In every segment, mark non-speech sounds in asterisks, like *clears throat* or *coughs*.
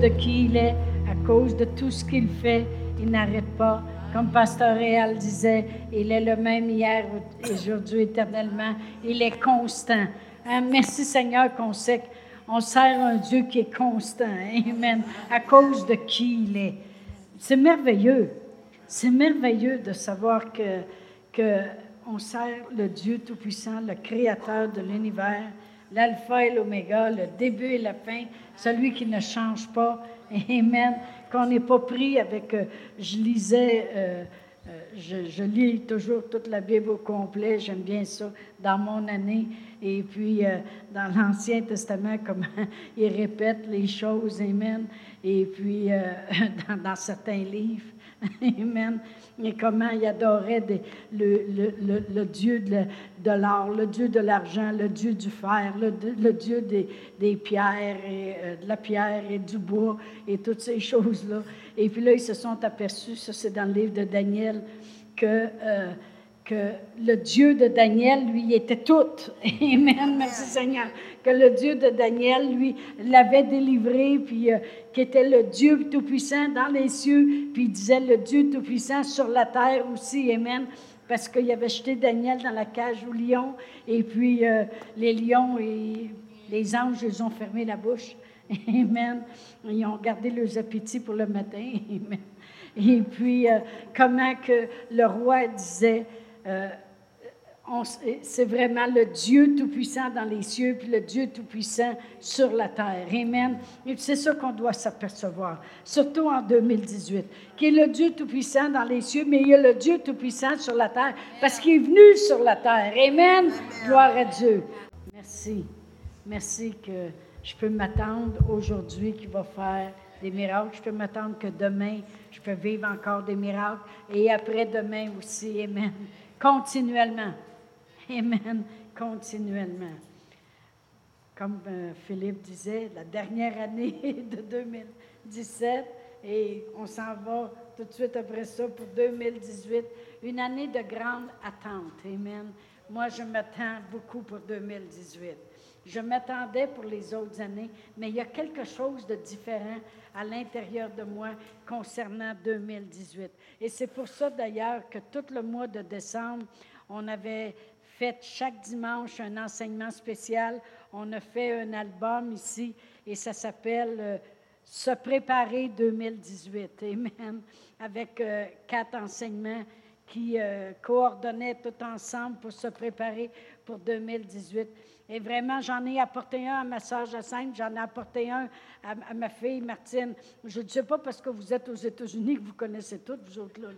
De qui il est, à cause de tout ce qu'il fait, il n'arrête pas. Comme Pasteur Réal disait, il est le même hier, aujourd'hui, éternellement. Il est constant. Hein, merci Seigneur qu'on sait qu'on sert un Dieu qui est constant. Amen. À cause de qui il est. C'est merveilleux. C'est merveilleux de savoir que, que sert le Dieu Tout-Puissant, le Créateur de l'univers, l'Alpha et l'Oméga, le début et la fin, celui qui ne change pas. *laughs* Amen. Qu'on n'est pas pris avec. Euh, je lisais. Euh, euh, je, lis toujours toute la Bible au complet, j'aime bien ça, dans mon année. Et puis, dans l'Ancien Testament, *laughs* comment il répète les choses, Amen. Et puis, *laughs* dans, certains livres. Amen. Et comment il adorait le, Dieu de, l'or, le Dieu de l'argent, le Dieu du fer, le, Dieu des, pierres, et, euh, de la pierre et du bois et toutes ces choses-là. Et puis là, ils se sont aperçus, ça c'est dans le livre de Daniel, que euh, que le Dieu de Daniel, lui, était tout. *laughs* Amen, merci Seigneur. Que le Dieu de Daniel, lui, l'avait délivré, puis euh, qui était le Dieu Tout-Puissant dans les cieux, puis il disait le Dieu Tout-Puissant sur la terre aussi. Amen. Parce qu'il avait jeté Daniel dans la cage aux lions, et puis euh, les lions et les anges, ils ont fermé la bouche. *laughs* Amen. Ils ont gardé leurs appétits pour le matin. *laughs* Amen. Et puis, euh, comment que le roi disait, euh, c'est vraiment le Dieu Tout-Puissant dans les cieux, puis le Dieu Tout-Puissant sur la terre. Amen. Et c'est ça qu'on doit s'apercevoir, surtout en 2018, qui est le Dieu Tout-Puissant dans les cieux, mais il y a le Dieu Tout-Puissant sur la terre, parce qu'il est venu sur la terre. Amen. Gloire à Dieu. Merci. Merci que je peux m'attendre aujourd'hui qu'il va faire des miracles. Je peux m'attendre que demain, je peux vivre encore des miracles. Et après-demain aussi. Amen continuellement. Amen, continuellement. Comme euh, Philippe disait, la dernière année *laughs* de 2017, et on s'en va tout de suite après ça pour 2018, une année de grande attente. Amen. Moi, je m'attends beaucoup pour 2018. Je m'attendais pour les autres années, mais il y a quelque chose de différent à l'intérieur de moi concernant 2018. Et c'est pour ça d'ailleurs que tout le mois de décembre, on avait fait chaque dimanche un enseignement spécial. On a fait un album ici et ça s'appelle euh, Se préparer 2018. Amen. Avec euh, quatre enseignements qui euh, coordonnaient tout ensemble pour se préparer pour 2018. Et vraiment, j'en ai apporté un à ma soeur Jacinthe, j'en ai apporté un à, ma fille Martine. Je ne sais pas parce que vous êtes aux États-Unis que vous connaissez toutes, vous autres là.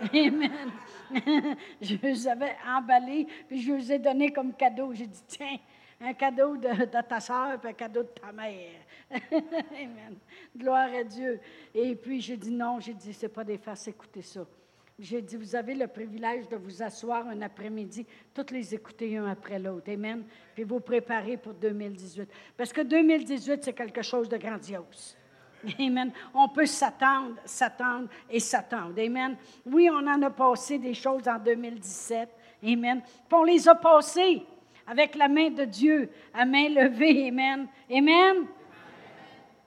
*laughs* Amen. *laughs* je les avais emballés, puis je les ai donnés comme cadeau. J'ai dit, tiens, un cadeau de, ta soeur, puis un cadeau de ta mère. *laughs* Amen. Gloire à Dieu. Et puis j'ai dit non, j'ai dit, c'est pas des farces, écoutez ça. J'ai dit, vous avez le privilège de vous asseoir un après-midi, toutes les écouter un après l'autre. Amen. Puis vous préparer pour 2018. Parce que 2018, c'est quelque chose de grandiose. Amen. On peut s'attendre, s'attendre et s'attendre. Amen. Oui, on en a passé des choses en 2017. Amen. Puis on les a passées avec la main de Dieu, à main levée. Amen. Amen.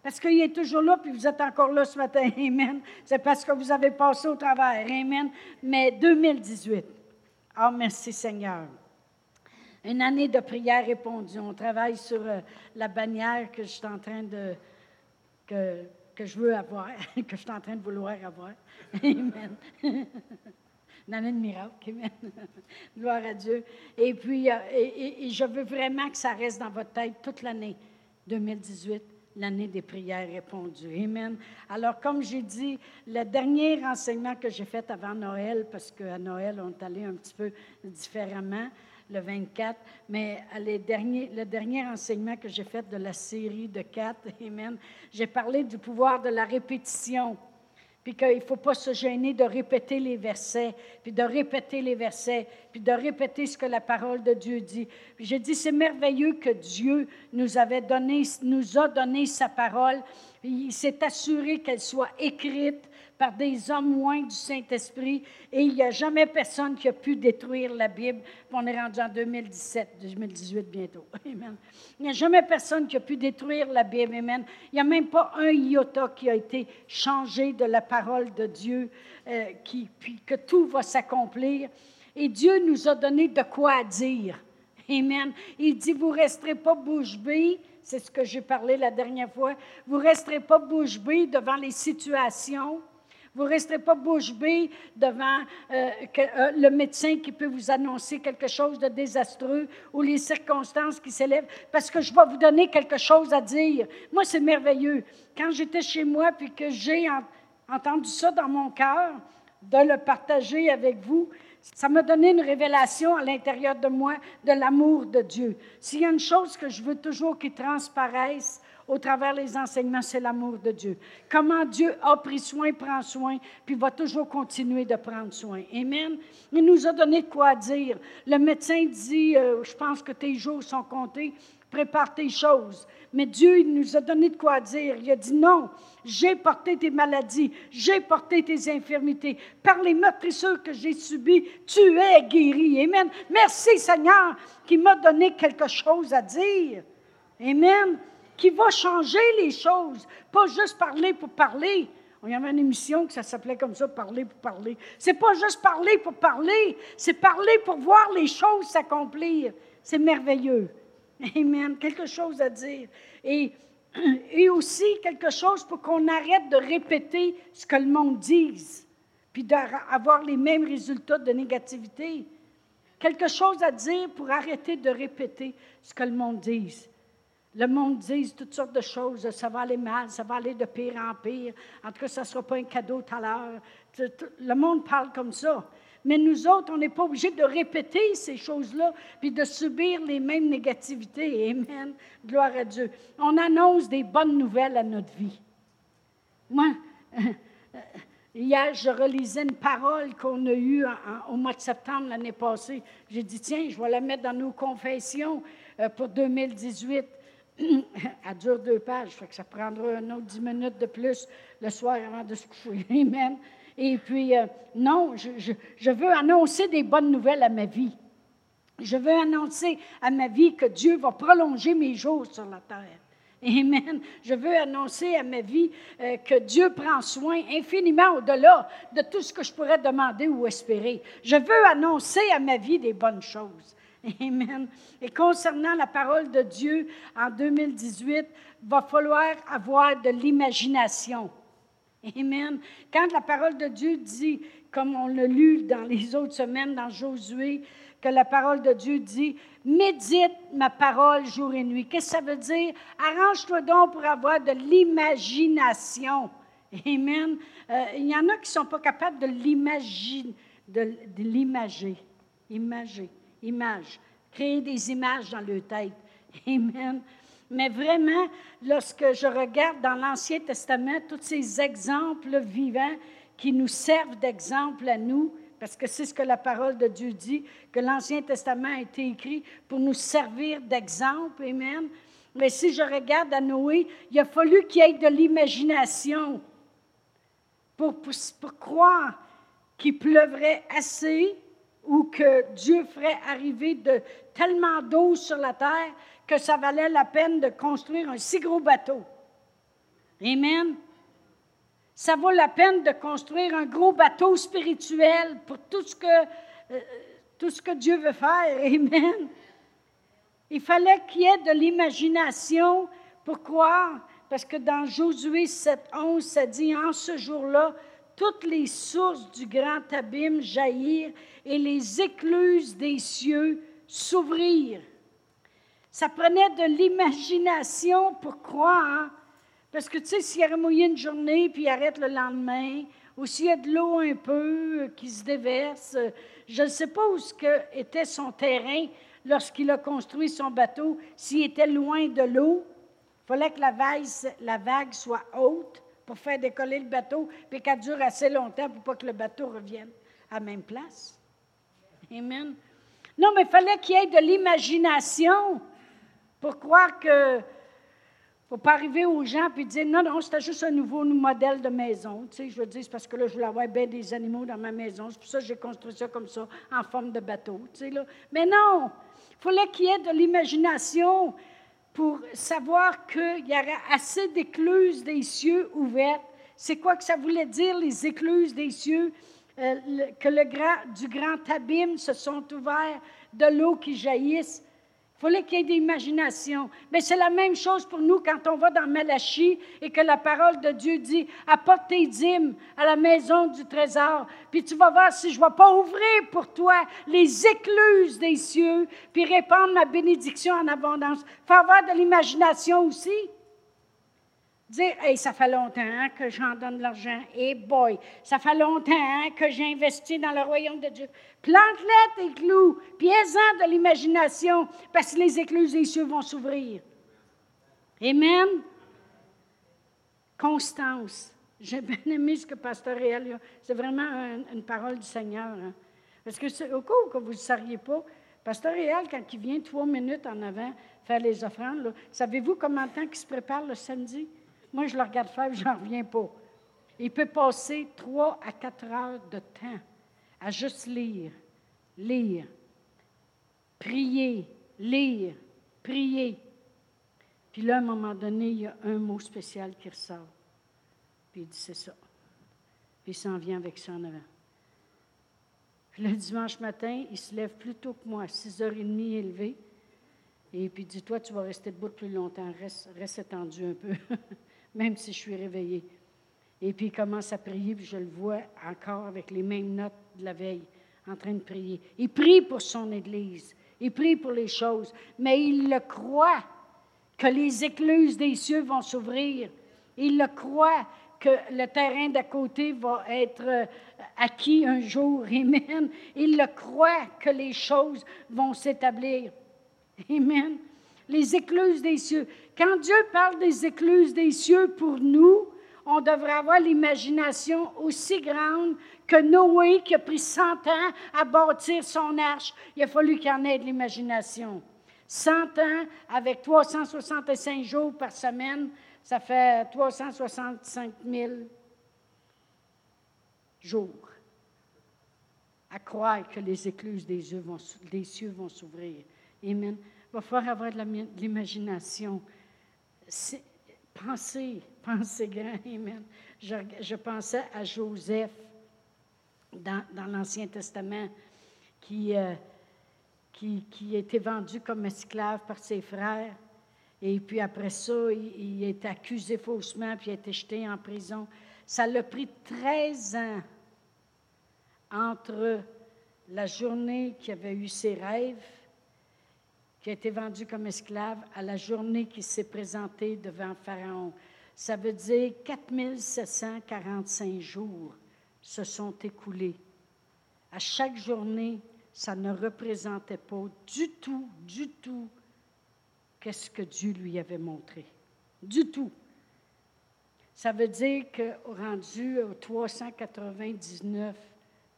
Parce qu'il est toujours là, puis vous êtes encore là ce matin. *laughs* Amen. C'est parce que vous avez passé au travers. Amen. Mais 2018. Ah, oh, merci Seigneur. Une année de prière répondue. On travaille sur euh, la bannière que je suis en train de. que, que je veux avoir, *laughs* que je suis en train de vouloir avoir. *laughs* Amen. Une année de miracle. Amen. Gloire à Dieu. Et puis, euh, et je veux vraiment que ça reste dans votre tête toute l'année 2018 l'année des prières répondues. Amen. Alors, comme j'ai dit, le dernier enseignement que j'ai fait avant Noël, parce qu'à Noël, on est allé un petit peu différemment, le 24, mais les derniers, le dernier enseignement que j'ai fait de la série de quatre, *laughs* Amen, j'ai parlé du pouvoir de la répétition puis qu'il ne faut pas se gêner de répéter les versets, puis de répéter les versets, puis de répéter ce que la parole de Dieu dit. J'ai dit, c'est merveilleux que Dieu nous, avait donné, nous a donné sa parole. Il s'est assuré qu'elle soit écrite par des hommes loin du Saint-Esprit et il n'y a jamais personne qui a pu détruire la Bible. On est rendu en 2017, 2018 bientôt. *laughs* Amen. Il n'y a jamais personne qui a pu détruire la Bible. Amen. Il n'y a même pas un iota qui a été changé de la parole de Dieu, euh, qui, puis que tout va s'accomplir. Et Dieu nous a donné de quoi dire. Amen. Il dit, vous ne resterez pas bouche bée c'est ce que j'ai parlé la dernière fois. Vous ne resterez pas bouche bée devant les situations. Vous ne resterez pas bouche bée devant euh, euh, le médecin qui peut vous annoncer quelque chose de désastreux ou les circonstances qui s'élèvent, parce que je vais vous donner quelque chose à dire. Moi, c'est merveilleux. Quand j'étais chez moi, puis que j'ai entendu ça dans mon cœur, de le partager avec vous, ça m'a donné une révélation à l'intérieur de moi de l'amour de Dieu. S'il y a une chose que je veux toujours qui transparaisse au travers des enseignements, c'est l'amour de Dieu. Comment Dieu a pris soin, prend soin, puis va toujours continuer de prendre soin. Amen. Il nous a donné de quoi dire. Le médecin dit, euh, je pense que tes jours sont comptés, prépare tes choses. Mais Dieu, il nous a donné de quoi dire. Il a dit non, j'ai porté tes maladies, j'ai porté tes infirmités. Par les meurtrissures que j'ai subies, tu es guéri. Amen. Merci Seigneur qui m'a donné quelque chose à dire. Amen. Qui va changer les choses, pas juste parler pour parler. Il y avait une émission que ça s'appelait comme ça, parler pour parler. C'est pas juste parler pour parler, c'est parler pour voir les choses s'accomplir. C'est merveilleux. *laughs* Amen. Quelque chose à dire. Et, *clears throat* et aussi quelque chose pour qu'on arrête de répéter ce que le monde dise, puis d'avoir les mêmes résultats de négativité. Quelque chose à dire pour arrêter de répéter ce que le monde dise. Le monde dit toutes sortes de choses. Ça va aller mal, ça va aller de pire en pire. En tout cas, ça ne sera pas un cadeau tout à l'heure. Le monde parle comme ça. Mais nous autres, on n'est pas obligés de répéter ces choses-là, puis de subir les mêmes négativités. Amen. Gloire à Dieu. On annonce des bonnes nouvelles à notre vie. Moi, *laughs* hier, je relisais une parole qu'on a eue au mois de septembre l'année passée. J'ai dit, tiens, je vais la mettre dans nos confessions euh, pour 2018. *coughs* Elle dure deux pages, fait que ça prendra un autre dix minutes de plus le soir avant de se coucher. *laughs* Amen. Et puis, euh, non, je, veux annoncer des bonnes nouvelles à ma vie. Je veux annoncer à ma vie que Dieu va prolonger mes jours sur la terre. *laughs* Amen. Je veux annoncer à ma vie euh, que Dieu prend soin infiniment au-delà de tout ce que je pourrais demander ou espérer. Je veux annoncer à ma vie des bonnes choses. Amen. Et concernant la parole de Dieu en 2018, va falloir avoir de l'imagination. Amen. Quand la parole de Dieu dit, comme on l'a lu dans les autres semaines dans Josué, que la parole de Dieu dit, médite ma parole jour et nuit. Qu'est-ce que ça veut dire? Arrange-toi donc pour avoir de l'imagination. Amen. Euh, il y en a qui ne sont pas capables de l'imaginer, de, de image. Créer des images dans leur tête. *laughs* Amen. Mais vraiment, lorsque je regarde dans l'Ancien Testament tous ces exemples vivants qui nous servent d'exemple à nous, parce que c'est ce que la parole de Dieu dit, que l'Ancien Testament a été écrit pour nous servir d'exemple, Amen. Mais si je regarde à Noé, il a fallu qu'il ait de l'imagination pour, pour, croire qu'il pleuvrait assez ou que Dieu ferait arriver de, tellement d'eau sur la terre que ça valait la peine de construire un si gros bateau. Amen. Ça vaut la peine de construire un gros bateau spirituel pour tout ce que, euh, tout ce que Dieu veut faire. *laughs* Amen. Il fallait qu'il y ait de l'imagination pour croire, parce que dans Josué 7, 11, ça dit En ce jour-là, toutes les sources du grand abîme jaillirent et les écluses des cieux s'ouvrirent. Ça prenait de l'imagination pour croire. Parce que, tu sais, s'il a mouillé une journée puis il arrête le lendemain, ou s'il y a de l'eau un peu euh, qui se déverse, euh, je ne sais pas où était son terrain lorsqu'il a construit son bateau, s'il était loin de l'eau. Il fallait que la la vague soit haute pour faire décoller le bateau, puis qu'elle dure assez longtemps pour pas que le bateau revienne à la même place. Amen. Non, mais il fallait qu'il y ait de l'imagination pour croire que faut pas arriver aux gens et dire non, non, c'était juste un nouveau modèle de maison. Tu je veux dire, c'est parce que là, je voulais avoir bien des animaux dans ma maison. C'est pour ça que j'ai construit ça comme ça, en forme de bateau. Tu sais, là. Mais non! Il fallait qu'il y ait de l'imagination pour savoir qu'il y aurait assez d'écluses des cieux ouvertes. C'est quoi que ça voulait dire, les écluses des cieux? Euh, que le grand, du grand abîme se sont ouverts, de l'eau qui jaillisse fallait qu'il y ait de l'imagination. Mais c'est la même chose pour nous quand on va dans Malachie et que la parole de Dieu dit Apporte tes dîmes à la maison du trésor, puis tu vas voir si je ne vais pas ouvrir pour toi les écluses des cieux, puis répandre ma bénédiction en abondance. Il faut avoir de l'imagination aussi. Dire, hey, ça fait longtemps que j'en donne de l'argent. Hey boy, ça fait longtemps que j'ai investi dans le royaume de Dieu. Plante-les tes clous, puis en de l'imagination, parce que les écluses des cieux vont s'ouvrir. Amen. Constance. J'ai bien aimé ce que Pasteur Réal C'est vraiment une parole du Seigneur. Hein. Parce que, au cas où vous ne saviez pas, Pasteur Réal, quand il vient trois minutes en avant faire les offrandes, savez-vous comment temps qu'il se prépare le samedi? Moi, je le regarde faire, je n'en reviens pas. Il peut passer trois à quatre heures de temps à juste lire, lire, prier, lire, prier. Puis là, à un moment donné, il y a un mot spécial qui ressort. Puis il dit, c'est ça. Puis il s'en vient avec ça en avant. Puis le dimanche matin, il se lève plus tôt que moi, à 6h30 élevé. Et puis il dit, toi, tu vas rester debout plus longtemps, reste, reste étendu un peu. *laughs* même si je suis réveillée. Et puis il commence à prier, puis je le vois encore avec les mêmes notes de la veille, en train de prier. Il prie pour son Église, il prie pour les choses, mais il le croit que les écluses des cieux vont s'ouvrir. Il le croit que le terrain d'à côté va être euh, acquis un jour. *laughs* Amen. Il le croit que les choses vont s'établir. Amen. Les écluses des cieux. Quand Dieu parle des écluses des cieux pour nous, on devrait avoir l'imagination aussi grande que Noé qui a pris 100 ans à bâtir son arche. Il a fallu qu'il en ait de l'imagination. 100 ans avec 365 jours par semaine, ça fait 365 000 jours. À croire que les écluses des, cieux vont s'ouvrir. Amen. Il va falloir avoir de l'imagination pensez, pensez grand, Amen. Je, pensais à Joseph dans, l'Ancien Testament qui, euh, qui, vendu comme esclave par ses frères. Et puis après ça, il, été accusé faussement, puis il a été jeté en prison. Ça l'a pris 13 ans entre la journée qu'il avait eu ses rêves qui a été vendu comme esclave à la journée qui s'est présentée devant Pharaon. Ça veut dire 4745 jours se sont écoulés. À chaque journée, ça ne représentait pas du tout, du tout, qu'est-ce que Dieu lui avait montré. Du tout. Ça veut dire que rendu au 399,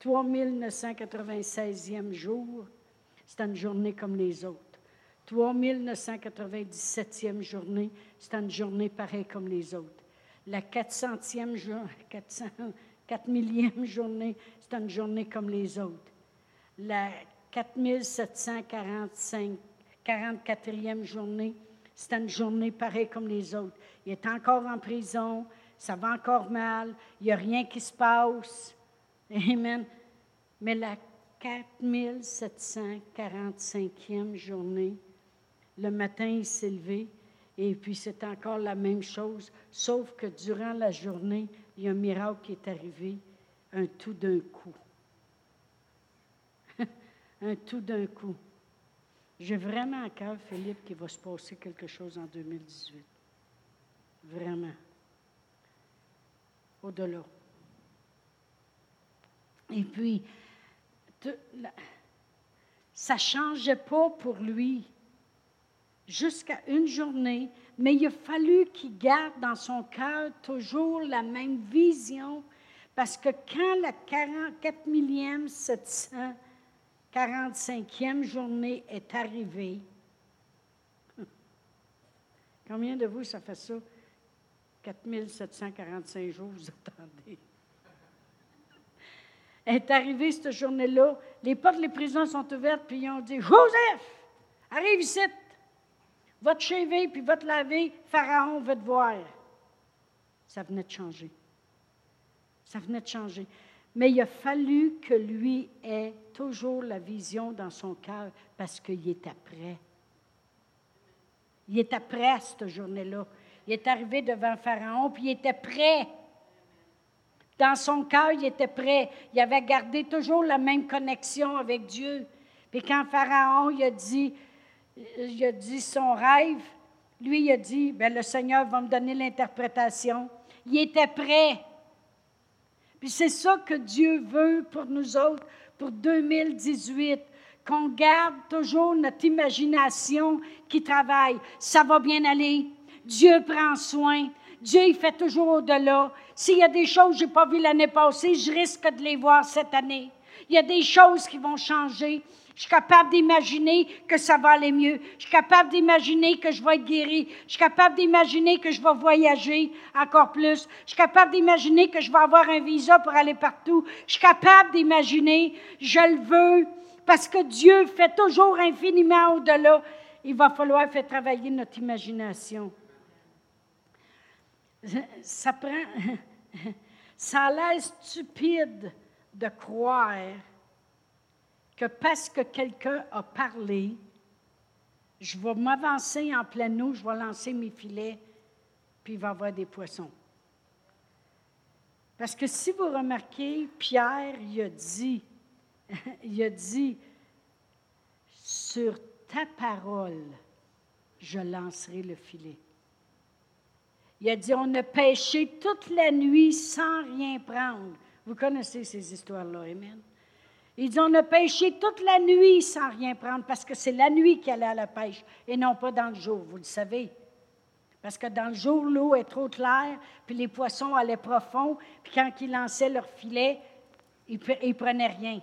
3996e jour, c'était une journée comme les autres. 3997e journée, c'est une journée pareille comme les autres. La 400e journée, 400, 4 millième journée, c'est une journée comme les autres. La 4745, 44e journée, c'est une journée pareille comme les autres. Il est encore en prison, ça va encore mal, il n'y a rien qui se passe. Amen. Mais la 4745e journée, le matin, il s'est levé et puis c'est encore la même chose, sauf que durant la journée, il y a un miracle qui est arrivé, un tout d'un coup. *laughs* un tout d'un coup. J'ai vraiment à cœur, Philippe, qu'il va se passer quelque chose en 2018. Vraiment. Au-delà. Et puis, ça ne changeait pas pour lui jusqu'à une journée, mais il a fallu qu'il garde dans son cœur toujours la même vision, parce que quand la 44 millième 745e journée est arrivée, *laughs* Combien de vous, ça fait ça? 4745 jours, vous attendez. *laughs* est arrivée cette journée-là, les portes des prisons sont ouvertes, puis ils ont dit Joseph, arrive ici, va te chever, puis va te laver, Pharaon va te voir. Ça venait de changer. Ça venait de changer. Mais il a fallu que lui ait toujours la vision dans son cœur parce qu'il était prêt. Il était prêt cette journée-là. Il est arrivé devant Pharaon, puis il était prêt. Dans son cœur, il était prêt. Il avait gardé toujours la même connexion avec Dieu. Puis quand Pharaon il a dit, il a dit son rêve, lui, il a dit, ben, le Seigneur va me donner l'interprétation. Il était prêt. Puis c'est ça que Dieu veut pour nous autres, pour 2018, qu'on garde toujours notre imagination qui travaille. Ça va bien aller. Dieu prend soin. Dieu, il fait toujours au-delà. S'il y a des choses que je n'ai pas vues l'année passée, je risque de les voir cette année. Il y a des choses qui vont changer. Je suis capable d'imaginer que ça va aller mieux. Je suis capable d'imaginer que je vais être guéri. Je suis capable d'imaginer que je vais voyager encore plus. Je suis capable d'imaginer que je vais avoir un visa pour aller partout. Je suis capable d'imaginer, je le veux, parce que Dieu fait toujours infiniment au-delà. Il va falloir faire travailler notre imagination ça prend. *laughs* Ça a l'air stupide de croire que parce que quelqu'un a parlé, je vais m'avancer en pleine eau, je vais lancer mes filets, puis il va y avoir des poissons. Parce que si vous remarquez, Pierre, il a dit, *laughs* il a dit, sur ta parole, je lancerai le filet. Il a dit, on a pêché toute la nuit sans rien prendre. Vous connaissez ces histoires-là, Amen. Il dit, on a pêché toute la nuit sans rien prendre parce que c'est la nuit qui allait à la pêche et non pas dans le jour, vous le savez. Parce que dans le jour, l'eau est trop claire, puis les poissons allaient profond, puis quand ils lançaient leur filet, ils ne prenaient rien.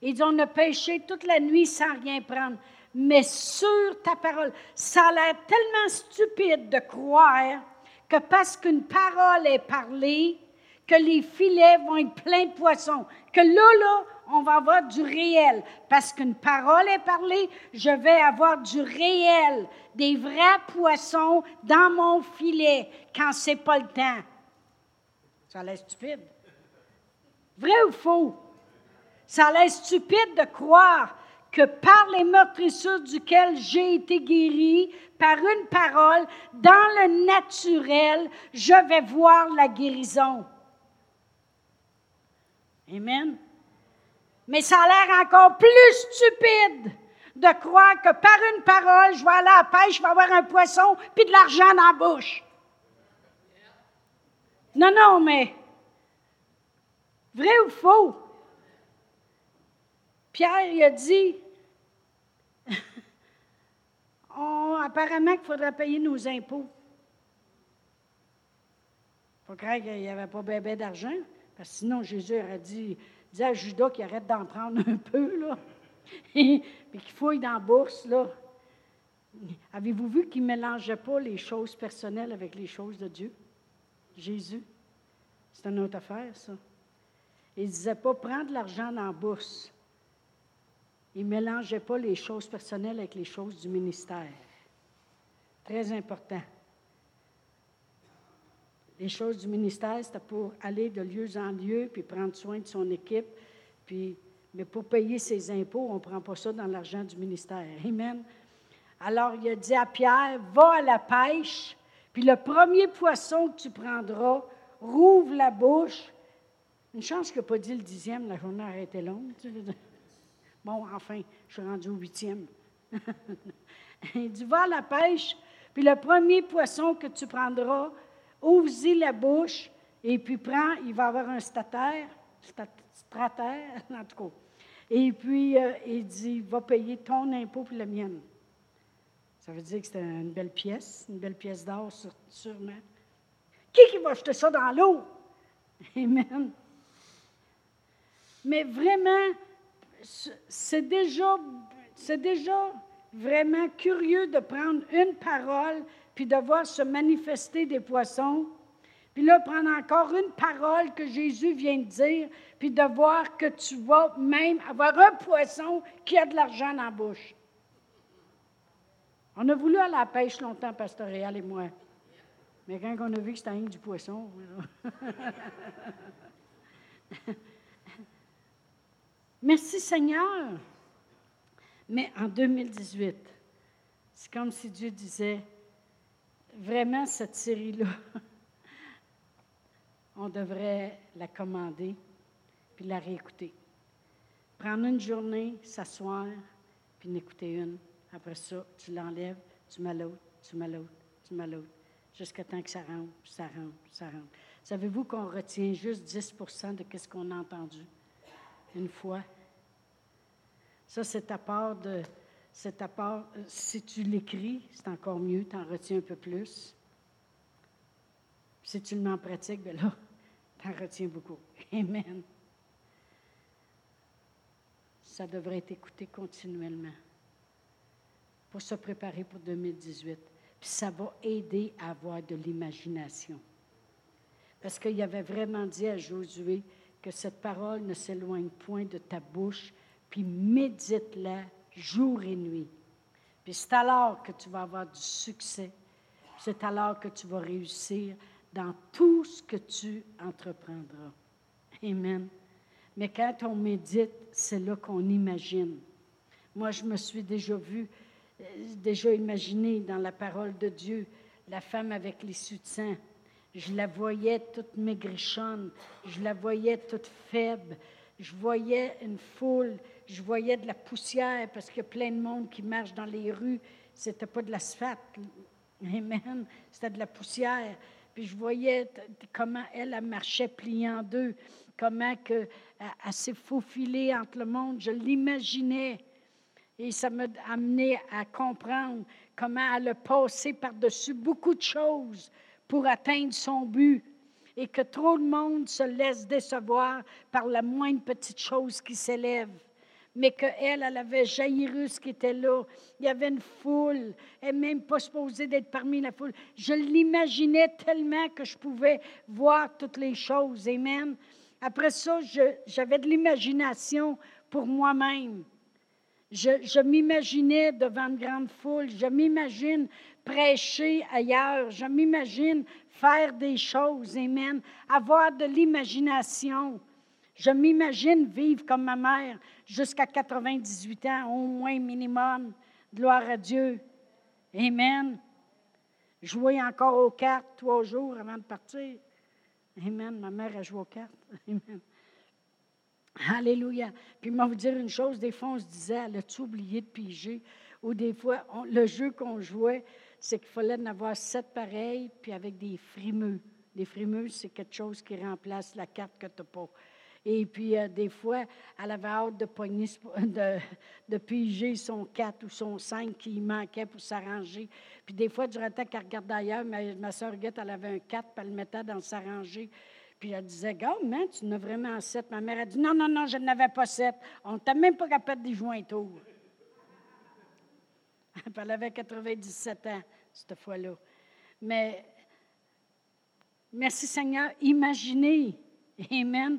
Il dit, on a pêché toute la nuit sans rien prendre, mais sur ta parole. Ça a l'air tellement stupide de croire que parce qu'une parole est parlée, que les filets vont être pleins de poissons, que là, là, on va avoir du réel. Parce qu'une parole est parlée, je vais avoir du réel, des vrais poissons dans mon filet quand c'est pas le temps. Ça a stupide. Vrai ou faux? Ça a stupide de croire que par les meurtrissures duquel j'ai été guéri, par une parole, dans le naturel, je vais voir la guérison. Amen. Mais ça a l'air encore plus stupide de croire que par une parole, je vais aller à la pêche, je vais avoir un poisson, puis de l'argent dans la bouche. Non, non, mais vrai ou faux? Pierre, il a dit, *laughs* apparemment qu'il faudrait payer nos impôts. Il faut croire qu'il n'y avait pas bébé d'argent, parce que sinon Jésus aurait dit, dit à Judas qu'il arrête d'en prendre un peu, là, *laughs* puis qu'il fouille dans la bourse, là. Avez-vous vu qu'il ne mélangeait pas les choses personnelles avec les choses de Dieu? Jésus. C'est une autre affaire, ça. Il ne disait pas prendre l'argent dans la bourse. Il ne mélangeait pas les choses personnelles avec les choses du ministère. Très important. Les choses du ministère, c'était pour aller de lieu en lieu, puis prendre soin de son équipe. Puis, mais pour payer ses impôts, on ne prend pas ça dans l'argent du ministère. *laughs* Amen. Alors, il a dit à Pierre, va à la pêche, puis le premier poisson que tu prendras, rouvre la bouche. Une chance qu'il n'a pas dit le dixième, la journée a été longue. *laughs* Bon, enfin, je suis rendu au huitième. *laughs* il dit, va à la pêche, puis le premier poisson que tu prendras, ouvre-y la bouche, et puis prends, il va avoir un statère, stratère, *laughs* en tout cas. Et puis, euh, il dit, va payer ton impôt pour la mienne. Ça veut dire que c'est une belle pièce, une belle pièce d'or, sûrement. Qui qui va acheter ça dans l'eau? *laughs* Amen. Mais vraiment, c'est déjà, c'est déjà vraiment curieux de prendre une parole puis de voir se manifester des poissons, puis là, prendre encore une parole que Jésus vient de dire, puis de voir que tu vas même avoir un poisson qui a de l'argent dans la bouche. On a voulu aller à la pêche longtemps, Pasteur Réal et moi. Mais quand on a vu que c'était du poisson, *laughs* Merci Seigneur. Mais en 2018, c'est comme si Dieu disait, vraiment cette série-là, *laughs* on devrait la commander puis la réécouter. Prendre une journée, s'asseoir, puis en écouter une. Après ça, tu l'enlèves, tu mets tu mets tu mets jusqu'à temps que ça rentre, ça rentre, ça rentre. Savez-vous qu'on retient juste 10% de ce qu'on a entendu? Une fois? Ça, c'est à part de. C'est à part, si tu l'écris, c'est encore mieux, tu en retiens un peu plus. Si tu le mets en pratique, bien là, *laughs* tu en retiens beaucoup. *laughs* Amen. Ça devrait être écouté continuellement pour se préparer pour 2018. Puis ça va aider à avoir de l'imagination. Parce qu'il avait vraiment dit à Josué que cette parole ne s'éloigne point de ta bouche, puis médite-la jour et nuit. Puis c'est alors que tu vas avoir du succès. C'est alors que tu vas réussir dans tout ce que tu entreprendras. Amen. Mais quand on médite, c'est là qu'on imagine. Moi, je me suis déjà vu, euh, déjà imaginé dans la parole de Dieu, la femme avec les sang. Je la voyais toute maigrichonne, je la voyais toute faible, je voyais une foule, je voyais de la poussière parce qu'il y a plein de monde qui marche dans les rues. C'était pas de l'asphalte. Amen. C'était de la poussière. Puis je voyais comment elle, elle marchait pliée en deux, comment elle, s'est faufilée entre le monde. Je l'imaginais. Et ça m'a amené à comprendre comment elle a passé par-dessus beaucoup de choses pour atteindre son but et que trop de monde se laisse décevoir par la moindre petite chose qui s'élève. Mais qu'elle, elle avait Jairus qui était là. Il y avait une foule. Elle n'est même pas supposée d'être parmi la foule. Je l'imaginais tellement que je pouvais voir toutes les choses. Amen. Après ça, j'avais de l'imagination pour moi-même. Je, m'imaginais devant une grande foule. Je m'imagine prêcher ailleurs. Je m'imagine faire des choses, Amen. Avoir de l'imagination. Je m'imagine vivre comme ma mère jusqu'à 98 ans, au moins minimum. Gloire à Dieu. Amen. Jouer encore aux cartes trois jours avant de partir. Amen. Ma mère a joué aux cartes. *laughs* Amen. Alléluia. Puis, vais vous dire une chose, des fois, on se disait, elle a-tu oublié de piger? Ou des fois, le jeu qu'on jouait, c'est qu'il fallait en avoir sept pareils, puis avec des frimeux. Les frimeux, c'est quelque chose qui remplace la carte que tu n'as pas. Et puis, euh, des fois, elle avait hâte de, *laughs* de, de piger son 4 ou son 5 qui manquait pour s'arranger. Puis, des fois, durant le temps qu'elle regardait ailleurs, ma, soeur Guette, elle avait un 4, puis elle le mettait dans s'arranger. Puis elle disait, Garde, man, tu en as vraiment 7. Ma mère a dit, Non, non, non, je n'avais pas 7. On ne t'a même pas capable des jointures. *laughs* elle avait 97 ans, cette fois-là. Mais, merci Seigneur, imaginez, Amen,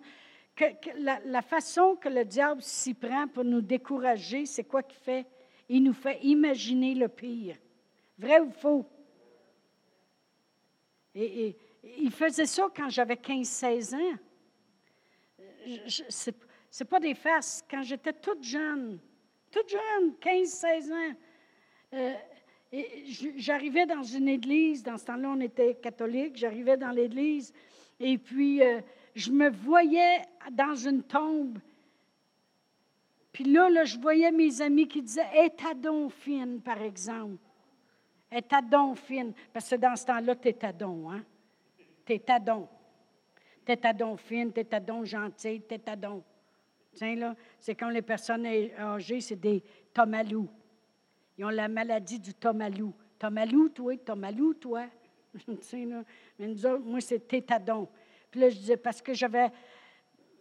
la, façon que le diable s'y prend pour nous décourager, c'est quoi qu'il fait? Il nous fait imaginer le pire. Vrai ou faux? Et, il faisait ça quand j'avais 15-16 ans. Ce n'est pas des farces. Quand j'étais toute jeune, toute jeune, 15-16 ans, euh, j'arrivais dans une église, dans ce temps-là, on était catholique, j'arrivais dans l'église, et puis euh, je me voyais dans une tombe. Puis là, je voyais mes amis qui disaient Et ta fine, par exemple. Et ta fine. Parce que dans ce temps-là, tu es tadon, hein? T'es tadon. T'es tadon fine, t'es tadon gentil, t'es tadon. Tiens, là, c'est comme les personnes âgées, c'est des tomalous. Ils ont la maladie du tomalou. Tomalou, toi, tomalou, toi. *laughs* là. Mais nous autres, moi, c'est tétadon. Puis là, je disais, parce que j'avais,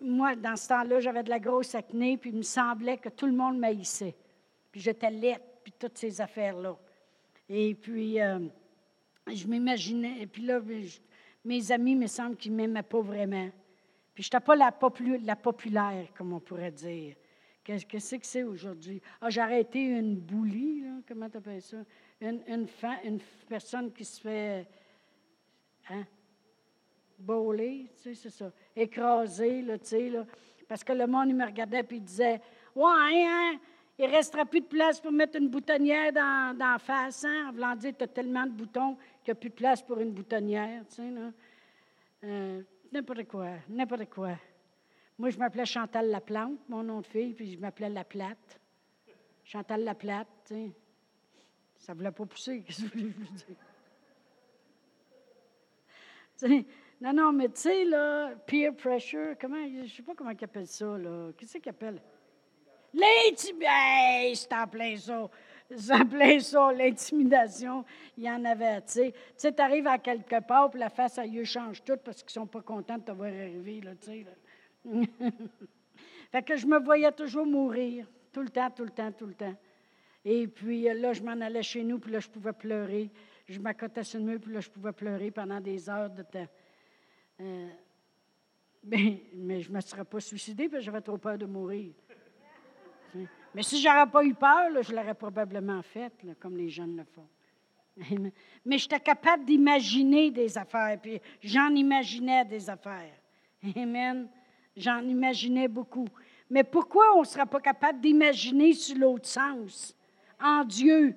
moi, dans ce temps-là, j'avais de la grosse acné, puis il me semblait que tout le monde m'haïssait. Puis j'étais laite, puis toutes ces affaires-là. Et puis, euh, je m'imaginais, et puis là, mes amis, me semble qu'ils ne m'aimaient pas vraiment. Puis je n'étais pas la, la, populaire, comme on pourrait dire. Qu'est-ce que c'est que c'est aujourd'hui? Ah, j'ai arrêté une boulie, là, comment tu appelles ça? Une, une, une, personne qui se fait hein, bowler, tu sais, c'est ça, écraser, là, tu sais, là, parce que le monde, il me regardait et il disait, « Ouais, hein, il ne restera plus de place pour mettre une boutonnière dans, dans la face, hein? En voulant dire, tu as tellement de boutons qu'il n'y a plus de place pour une boutonnière, tu sais, là. Euh, n'importe quoi, n'importe quoi. Moi, je m'appelais Chantal Laplante, mon nom de fille, puis je m'appelais La Plate. Chantal Laplate, tu sais. Ça ne voulait pas pousser, *laughs* qu'est-ce que je vous dire? Non, non, mais tu sais, là, peer pressure, comment, je ne sais pas comment ils appellent ça, là. Qu'est-ce qu'ils appellent? L'intimidation, c'est en plein ça. C'est en plein ça, l'intimidation, il y en avait, tu sais. Tu sais, tu arrives à quelque part, puis la face à eux change tout parce qu'ils sont pas contents de t'avoir arrivé, là, tu sais. *laughs* fait que je me voyais toujours mourir, tout le temps, tout le temps, tout le temps. Et puis euh, là, je m'en allais chez nous, puis là, je pouvais pleurer. Je m'accotais sur le mur, puis là, je pouvais pleurer pendant des heures de temps. Euh, mais, je ne me serais pas suicidée, parce que j'avais trop peur de mourir. Mais si je n'aurais pas eu peur, je l'aurais probablement fait, comme les jeunes le font. *laughs* Mais j'étais capable d'imaginer des affaires, puis j'en imaginais des affaires. Amen. J'en imaginais beaucoup. Mais pourquoi on ne sera pas capable d'imaginer sur l'autre sens, en Dieu?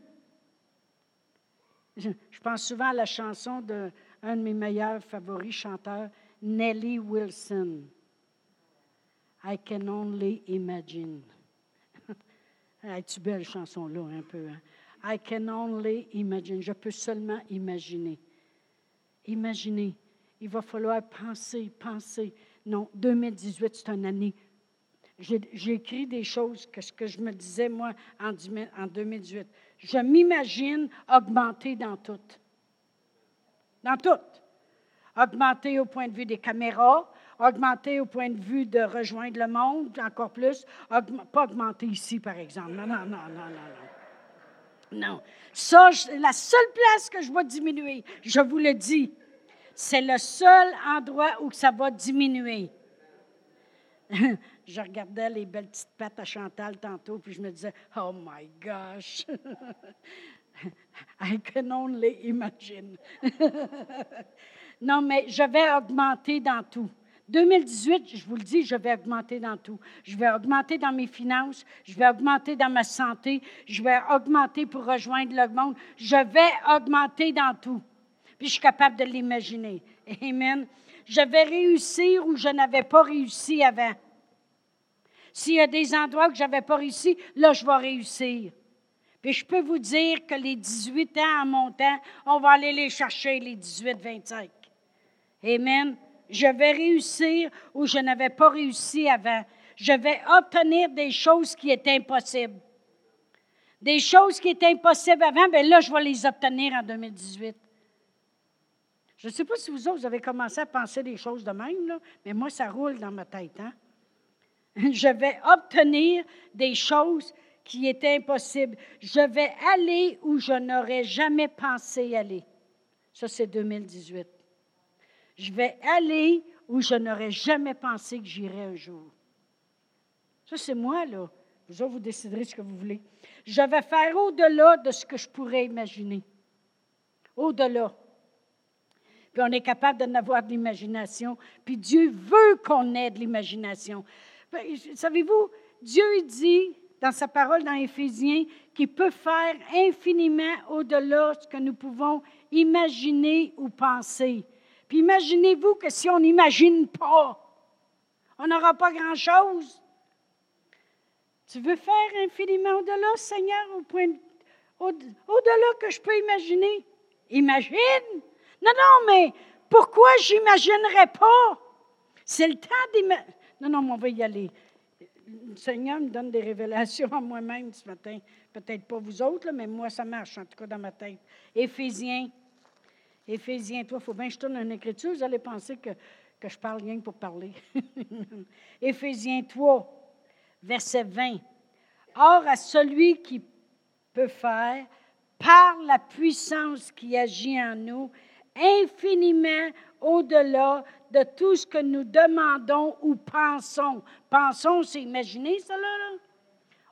Je, pense souvent à la chanson d'un de, de mes meilleurs favoris chanteurs, Nellie Wilson. I can only imagine. *laughs* Es-tu belle chanson-là, un peu? Hein? I can only imagine. Je peux seulement imaginer. Imaginer. Il va falloir penser, penser. Non, 2018, c'est une année. J'ai écrit des choses que ce que je me disais, moi, en, en 2018. Je m'imagine augmenter dans tout. Dans tout. Augmenter au point de vue des caméras, augmenter au point de vue de rejoindre le monde, encore plus. pas augmenter ici, par exemple. Non, non, non, non, non, non. Non. Ça, la seule place que je vais diminuer, je vous le dis, c'est le seul endroit où ça va diminuer. *laughs* je regardais les belles petites pattes à Chantal tantôt, puis je me disais, oh my gosh, *laughs* *laughs* I can only imagine. *laughs* non, mais je vais augmenter dans tout. 2018, je vous le dis, je vais augmenter dans tout. Je vais augmenter dans mes finances, je vais augmenter dans ma santé, je vais augmenter pour rejoindre le monde. Je vais augmenter dans tout. Puis je suis capable de l'imaginer. Amen. Je vais réussir où je n'avais pas réussi avant. S'il y a des endroits où je n'avais pas réussi, là, je vais réussir. Puis je peux vous dire que les 18 ans en montant, on va aller les chercher, les 18-25. Amen je vais réussir où je n'avais pas réussi avant. Je vais obtenir des choses qui étaient impossibles. Des choses qui étaient impossibles avant, bien là, je vais les obtenir en 2018. Je ne sais pas si vous autres, vous avez commencé à penser des choses de même, là, mais moi, ça roule dans ma tête. Hein? Je vais obtenir des choses qui étaient impossibles. Je vais aller où je n'aurais jamais pensé aller. Ça, c'est 2018 je vais aller où je n'aurais jamais pensé que j'irais un jour. Ça, c'est moi, là. Vous autres, vous déciderez ce que vous voulez. Je vais faire au-delà de ce que je pourrais imaginer. Au-delà. Puis on est capable d'en avoir de l'imagination. Puis Dieu veut qu'on ait de l'imagination. Savez-vous, Dieu dit dans sa parole dans Éphésiens qu'il peut faire infiniment au-delà de ce que nous pouvons imaginer ou penser. Puis imaginez-vous que si on n'imagine pas, on n'aura pas grand-chose. Tu veux faire infiniment au-delà, Seigneur, au point au-delà que je peux imaginer? Imagine! Non, non, mais pourquoi j'imaginerais pas? C'est le temps d'imaginer. Non, non, mais on va y aller. Le Seigneur me donne des révélations à moi-même ce matin. Peut-être pas vous autres, mais moi, ça marche, en tout cas, dans ma tête. Éphésiens Éphésiens 3, il faut bien que je tourne une écriture, vous allez penser que, que je parle rien pour parler. *laughs* Éphésiens 3, verset 20. Or, à celui qui peut faire par la puissance qui agit en nous, infiniment au-delà de tout ce que nous demandons ou pensons. Pensons, c'est imaginer ça là?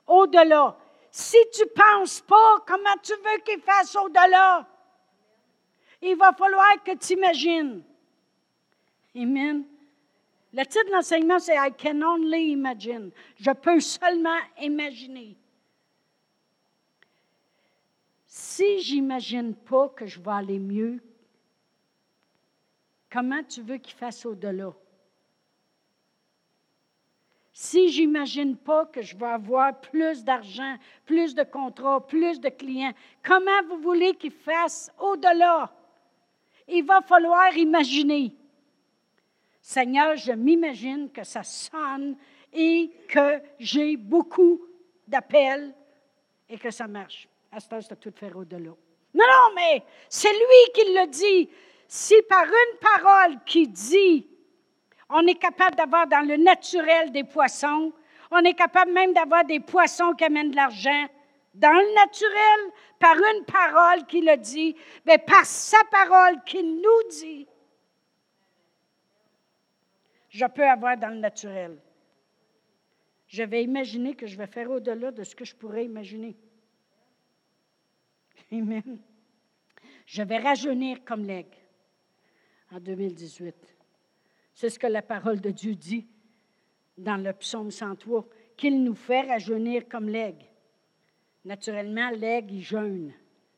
Au-delà. Si tu ne penses pas, comment tu veux qu'il fasse au-delà? Il va falloir que tu imagines. Amen. Le titre de l'enseignement, c'est I can only imagine. Je peux seulement imaginer. Si j'imagine pas que je vais aller mieux, comment tu veux qu'il fasse au-delà? Si j'imagine pas que je vais avoir plus d'argent, plus de contrats, plus de clients, comment vous voulez qu'il fasse au-delà? Il va falloir imaginer. Seigneur, je m'imagine que ça sonne et que j'ai beaucoup d'appels et que ça marche. À ce temps, c'est tout faire au-delà. Non, non, mais c'est lui qui le dit. Si par une parole qui dit, on est capable d'avoir dans le naturel des poissons, on est capable même d'avoir des poissons qui amènent de l'argent, dans le naturel, par une parole qui le dit, mais par sa parole qu'il nous dit, je peux avoir dans le naturel. Je vais imaginer que je vais faire au-delà de ce que je pourrais imaginer. Amen. Je vais rajeunir comme l'aigle en 2018. C'est ce que la parole de Dieu dit dans le psaume 103, qu'il nous fait rajeunir comme l'aigle. Naturellement, l'aigle, il jeûne.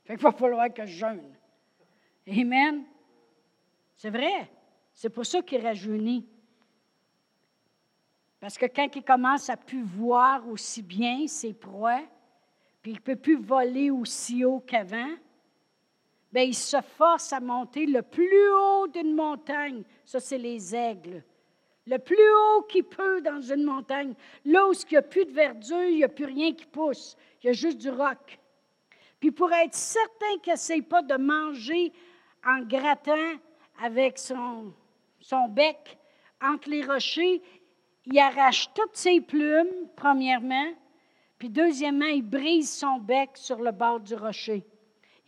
Fait qu'il va falloir que je jeûne. Amen. C'est vrai. C'est pour ça qu'il rajeunit. Parce que quand il commence à plus voir aussi bien ses proies, puis il ne peut plus voler aussi haut qu'avant, bien, il se force à monter le plus haut d'une montagne. Ça, c'est les aigles. Le plus haut qu'il peut dans une montagne. Là où il n'y a plus de verdure, il n'y a plus rien qui pousse. Il y a juste du roc. Puis pour être certain qu'il n'essaye pas de manger en grattant avec son, son bec entre les rochers, il arrache toutes ses plumes, premièrement, puis deuxièmement, il brise son bec sur le bord du rocher.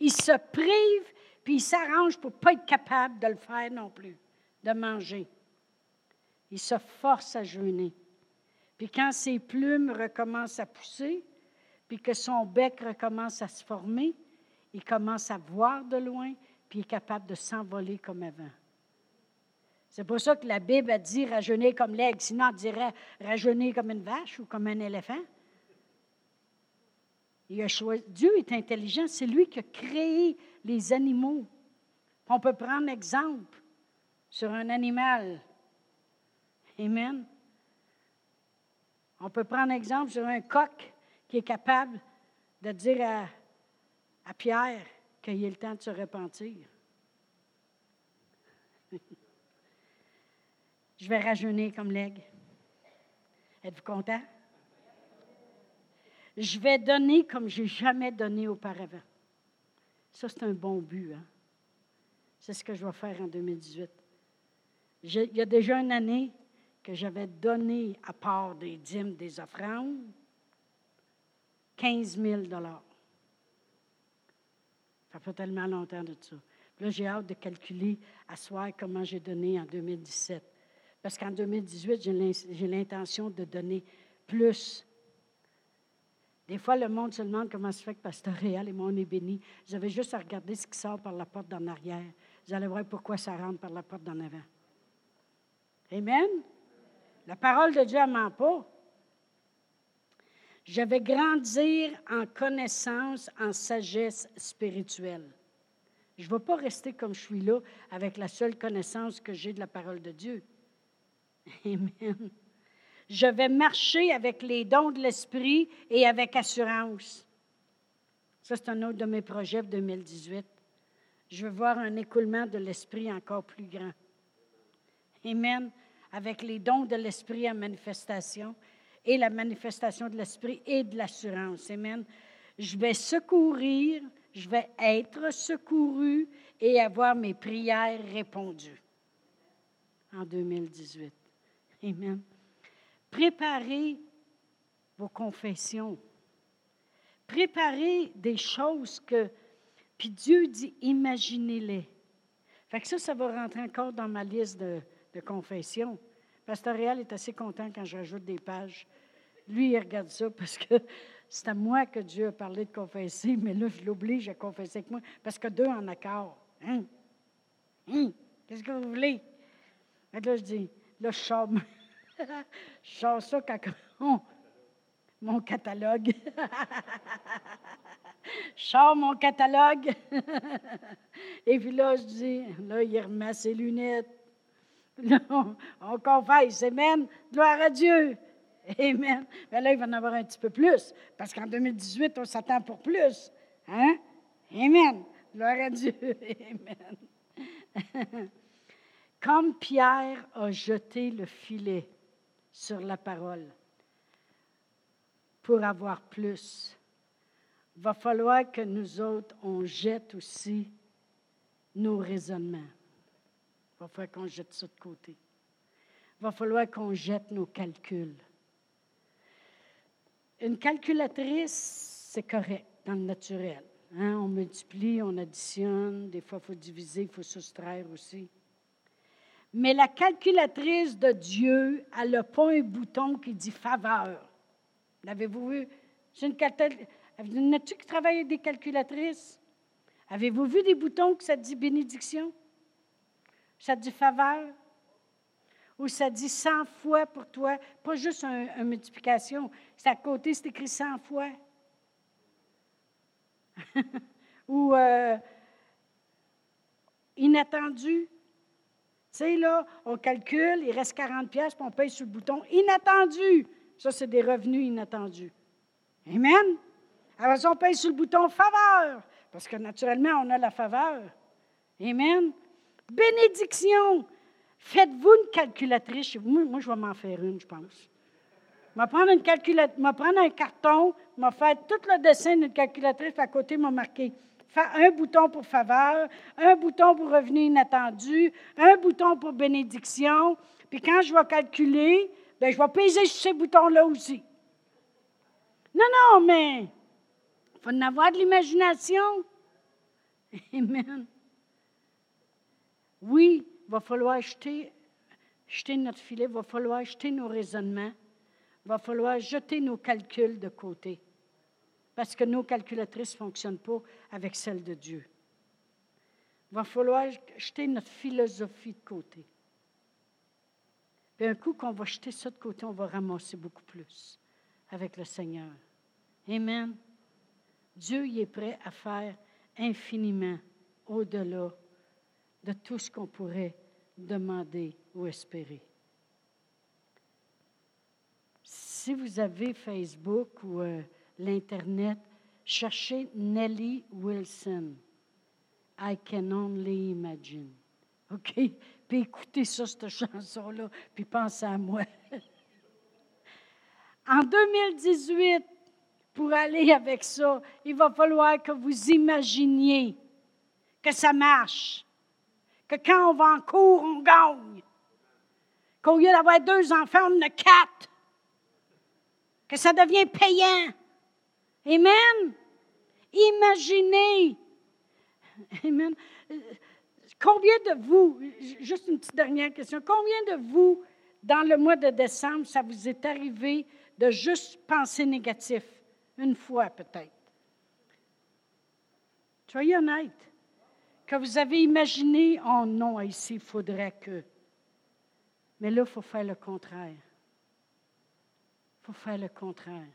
Il se prive, puis il s'arrange pour ne pas être capable de le faire non plus, de manger. Il se force à jeûner. Puis quand ses plumes recommencent à pousser, puis que son bec recommence à se former, il commence à voir de loin, puis il est capable de s'envoler comme avant. C'est pour ça que la Bible a dit rajeunir comme l'aigle, sinon on dirait rajeunir comme une vache ou comme un éléphant. Dieu est intelligent, c'est lui qui a créé les animaux. On peut prendre exemple sur un animal. Amen. On peut prendre exemple sur un coq qui est capable de dire à, Pierre qu'il est le temps de se repentir. *laughs* Je vais rajeunir comme l'aigle. Êtes-vous content? Je vais donner comme je n'ai jamais donné auparavant. Ça, c'est un bon but. Hein? C'est ce que je vais faire en 2018. il y a déjà une année que j'avais donné, à part des dîmes, des offrandes, 15 000 Ça fait tellement longtemps de ça. là, j'ai hâte de calculer à soir comment j'ai donné en 2017. Parce qu'en 2018, j'ai l'intention de donner plus des fois, le monde se demande comment se fait que Pasteur Réal et moi, on est bénis. Vous avez juste à regarder ce qui sort par la porte d'en arrière. Vous allez voir pourquoi ça rentre par la porte d'en avant. Amen? La parole de Dieu ne ment pas. Je vais grandir en connaissance, en sagesse spirituelle. Je ne vais pas rester comme je suis là avec la seule connaissance que j'ai de la parole de Dieu. Amen. Je vais marcher avec les dons de l'Esprit et avec assurance. Ça, c'est un autre de mes projets de 2018. Je veux voir un écoulement de l'Esprit encore plus grand. Amen. Avec les dons de l'Esprit en manifestation et la manifestation de l'Esprit et de l'assurance. Amen. Je vais secourir, je vais être secouru et avoir mes prières répondues en 2018. Amen. Préparez vos confessions. Préparez des choses que Puis Dieu dit, imaginez-les. Fait que ça, ça va rentrer encore dans ma liste de, de confession. Pasteur Réal est assez content quand je rajoute des pages. Lui, il regarde ça parce que c'est à moi que Dieu a parlé de confesser, mais là, je l'oblige à confesser avec moi parce que deux en accord. Hein? Hein? Qu'est-ce que vous voulez? là, je dis, là, je je ça quand mon catalogue. *laughs* je mon catalogue. *laughs* Et puis là, je dis, là, il remet ses lunettes. *laughs* Là, on, on confesse. Amen. Gloire à Dieu. Amen. Mais là, il va en avoir un petit peu plus, parce qu'en 2018, on s'attend pour plus. Hein? Amen. Gloire à Dieu. Amen. Comme Pierre a jeté le filet sur la parole pour avoir plus, va falloir que nous autres, on jette aussi nos raisonnements. Il va falloir qu'on jette ça de côté. Il va falloir qu'on jette nos calculs. Une calculatrice, c'est correct dans le naturel. Hein? On multiplie, on additionne, des fois il faut diviser, il faut soustraire aussi. Mais la calculatrice de Dieu, elle n'a pas un bouton qui dit faveur. L'avez-vous vu? C'est une calculatrice. N'as-tu qui travaille avec des calculatrices? Avez-vous vu des boutons que ça dit bénédiction? Ça dit faveur? Ou ça dit 100 fois pour toi? Pas juste une multiplication. C'est à côté, c'est écrit 100 fois. *laughs* Ou euh, inattendu? Tu sais, là, on calcule, il reste 40 pièces, puis on paye sur le bouton inattendu. Ça, c'est des revenus inattendus. Amen? Alors, ça, on paye sur le bouton faveur, parce que naturellement, on a la faveur. Amen? Bénédiction. Faites-vous une calculatrice. Moi, moi je vais m'en faire une, je pense. Je prendre une je un carton, je vais faire tout le dessin d'une calculatrice, à côté, je vais marquer un bouton pour faveur, un bouton pour revenu inattendu, un bouton pour bénédiction. Puis quand je vais calculer, bien, je vais peser sur ces boutons-là aussi. Non, non, mais il faut en avoir de l'imagination. *laughs* Amen. Oui, il va falloir jeter, jeter notre filet, il va falloir jeter nos raisonnements, il va falloir jeter nos calculs de côté parce que nos calculatrices ne fonctionnent pas avec celles de Dieu. Il va falloir jeter notre philosophie de côté. Puis un coup qu'on va jeter ça de côté, on va ramasser beaucoup plus avec le Seigneur. Amen. Dieu y est prêt à faire infiniment au-delà de tout ce qu'on pourrait demander ou espérer. Si vous avez Facebook ou euh, l'Internet, cherchez Nellie Wilson. I can only imagine. OK? Puis écoutez ça, cette chanson-là, puis pensez à moi. en 2018, pour aller avec ça, il va falloir que vous imaginiez que ça marche, que quand on va en cours, on gagne, qu'au lieu d'avoir deux enfants, on en a quatre, que ça devient payant. Amen. Imaginez. Amen. Combien de vous, juste une petite dernière question, combien de vous, dans le mois de décembre, ça vous est arrivé de juste penser négatif? Une fois peut-être. Soyez honnête. Que vous avez imaginé, oh non, ici, il faudrait que. Mais là, il faut faire le contraire. Il faut faire le contraire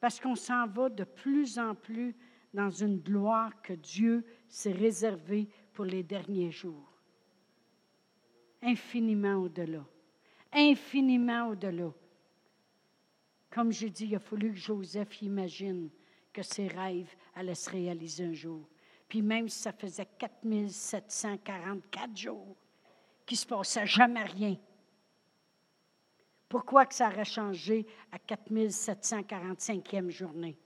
parce qu'on s'en va de plus en plus dans une gloire que Dieu s'est réservée pour les derniers jours. Infiniment au-delà. Infiniment au-delà. Comme je dis, il a fallu que Joseph imagine que ses rêves allaient se réaliser un jour. Puis même si ça faisait 4744 jours qu'il ne se passait jamais rien, pourquoi que ça aurait changé à 4745e journée?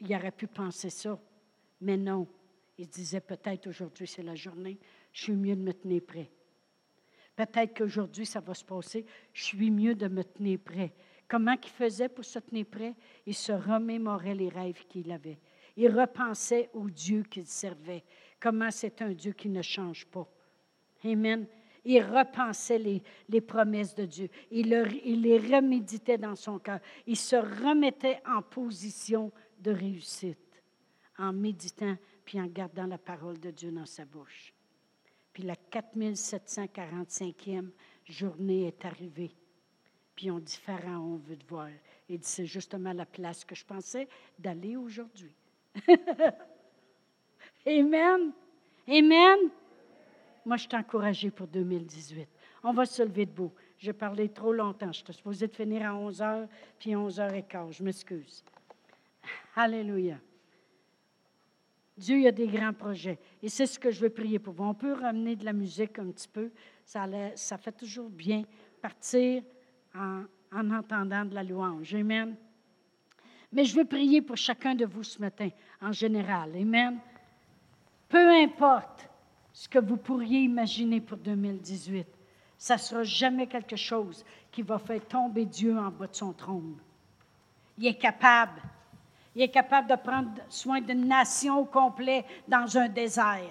Il aurait pu penser ça, mais non. Il disait peut-être aujourd'hui c'est la journée, je suis mieux de me tenir prêt. Peut-être qu'aujourd'hui ça va se passer, je suis mieux de me tenir prêt. Comment il faisait pour se tenir prêt? Il se remémorait les rêves qu'il avait. Il repensait au Dieu qu'il servait, comment c'est un Dieu qui ne change pas. Amen. Il repensait les, promesses de Dieu. Il, les reméditait dans son cœur. Il se remettait en position de réussite en méditant puis en gardant la parole de Dieu dans sa bouche. Puis la 4745e journée est arrivée. Puis on dit, Pharaon, on veut te voir. Il dit, c'est justement la place que je pensais d'aller aujourd'hui. *laughs* Amen. Amen. Moi, je suis encouragée pour 2018. On va se lever debout. J'ai parlé trop longtemps. Je suis supposée de finir à 11 h, puis 11 h 15. Je m'excuse. Alléluia. Dieu a des grands projets. Et c'est ce que je veux prier pour vous. On peut ramener de la musique un petit peu. Ça, ça fait toujours bien partir en, en entendant de la louange. Amen. Mais je veux prier pour chacun de vous ce matin, en général. Amen. Peu importe ce que vous pourriez imaginer pour 2018, ça ne sera jamais quelque chose qui va faire tomber Dieu en bas de son trône. Il est capable. Il est capable de prendre soin d'une nation au complet dans un désert.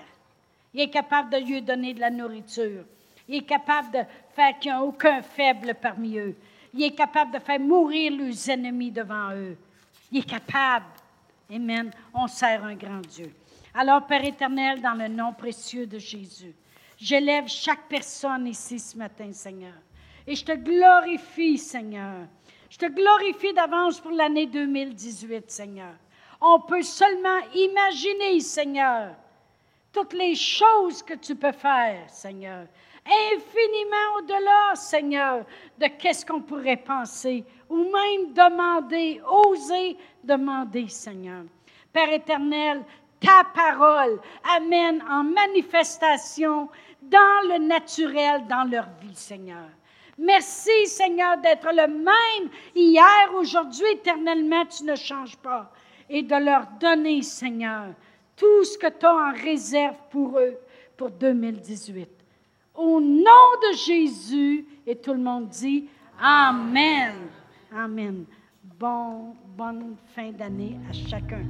Il est capable de lui donner de la nourriture. Il est capable de faire qu'il n'y ait aucun faible parmi eux. Il est capable de faire mourir leurs ennemis devant eux. Il est capable. Amen. On sert un grand Dieu. Alors, Père éternel, dans le nom précieux de Jésus, j'élève chaque personne ici ce matin, Seigneur. Et je te glorifie, Seigneur. Je te glorifie d'avance pour l'année 2018, Seigneur. On peut seulement imaginer, Seigneur, toutes les choses que tu peux faire, Seigneur. Infiniment au-delà, Seigneur, de qu'est-ce qu'on pourrait penser ou même demander, oser demander, Seigneur. Père éternel, ta parole amène en manifestation dans le naturel, dans leur vie, Seigneur. Merci, Seigneur, d'être le même hier, aujourd'hui, éternellement, tu ne changes pas. Et de leur donner, Seigneur, tout ce que tu as en réserve pour eux pour 2018. Au nom de Jésus, et tout le monde dit Amen. Amen. Bon, bonne fin d'année à chacun.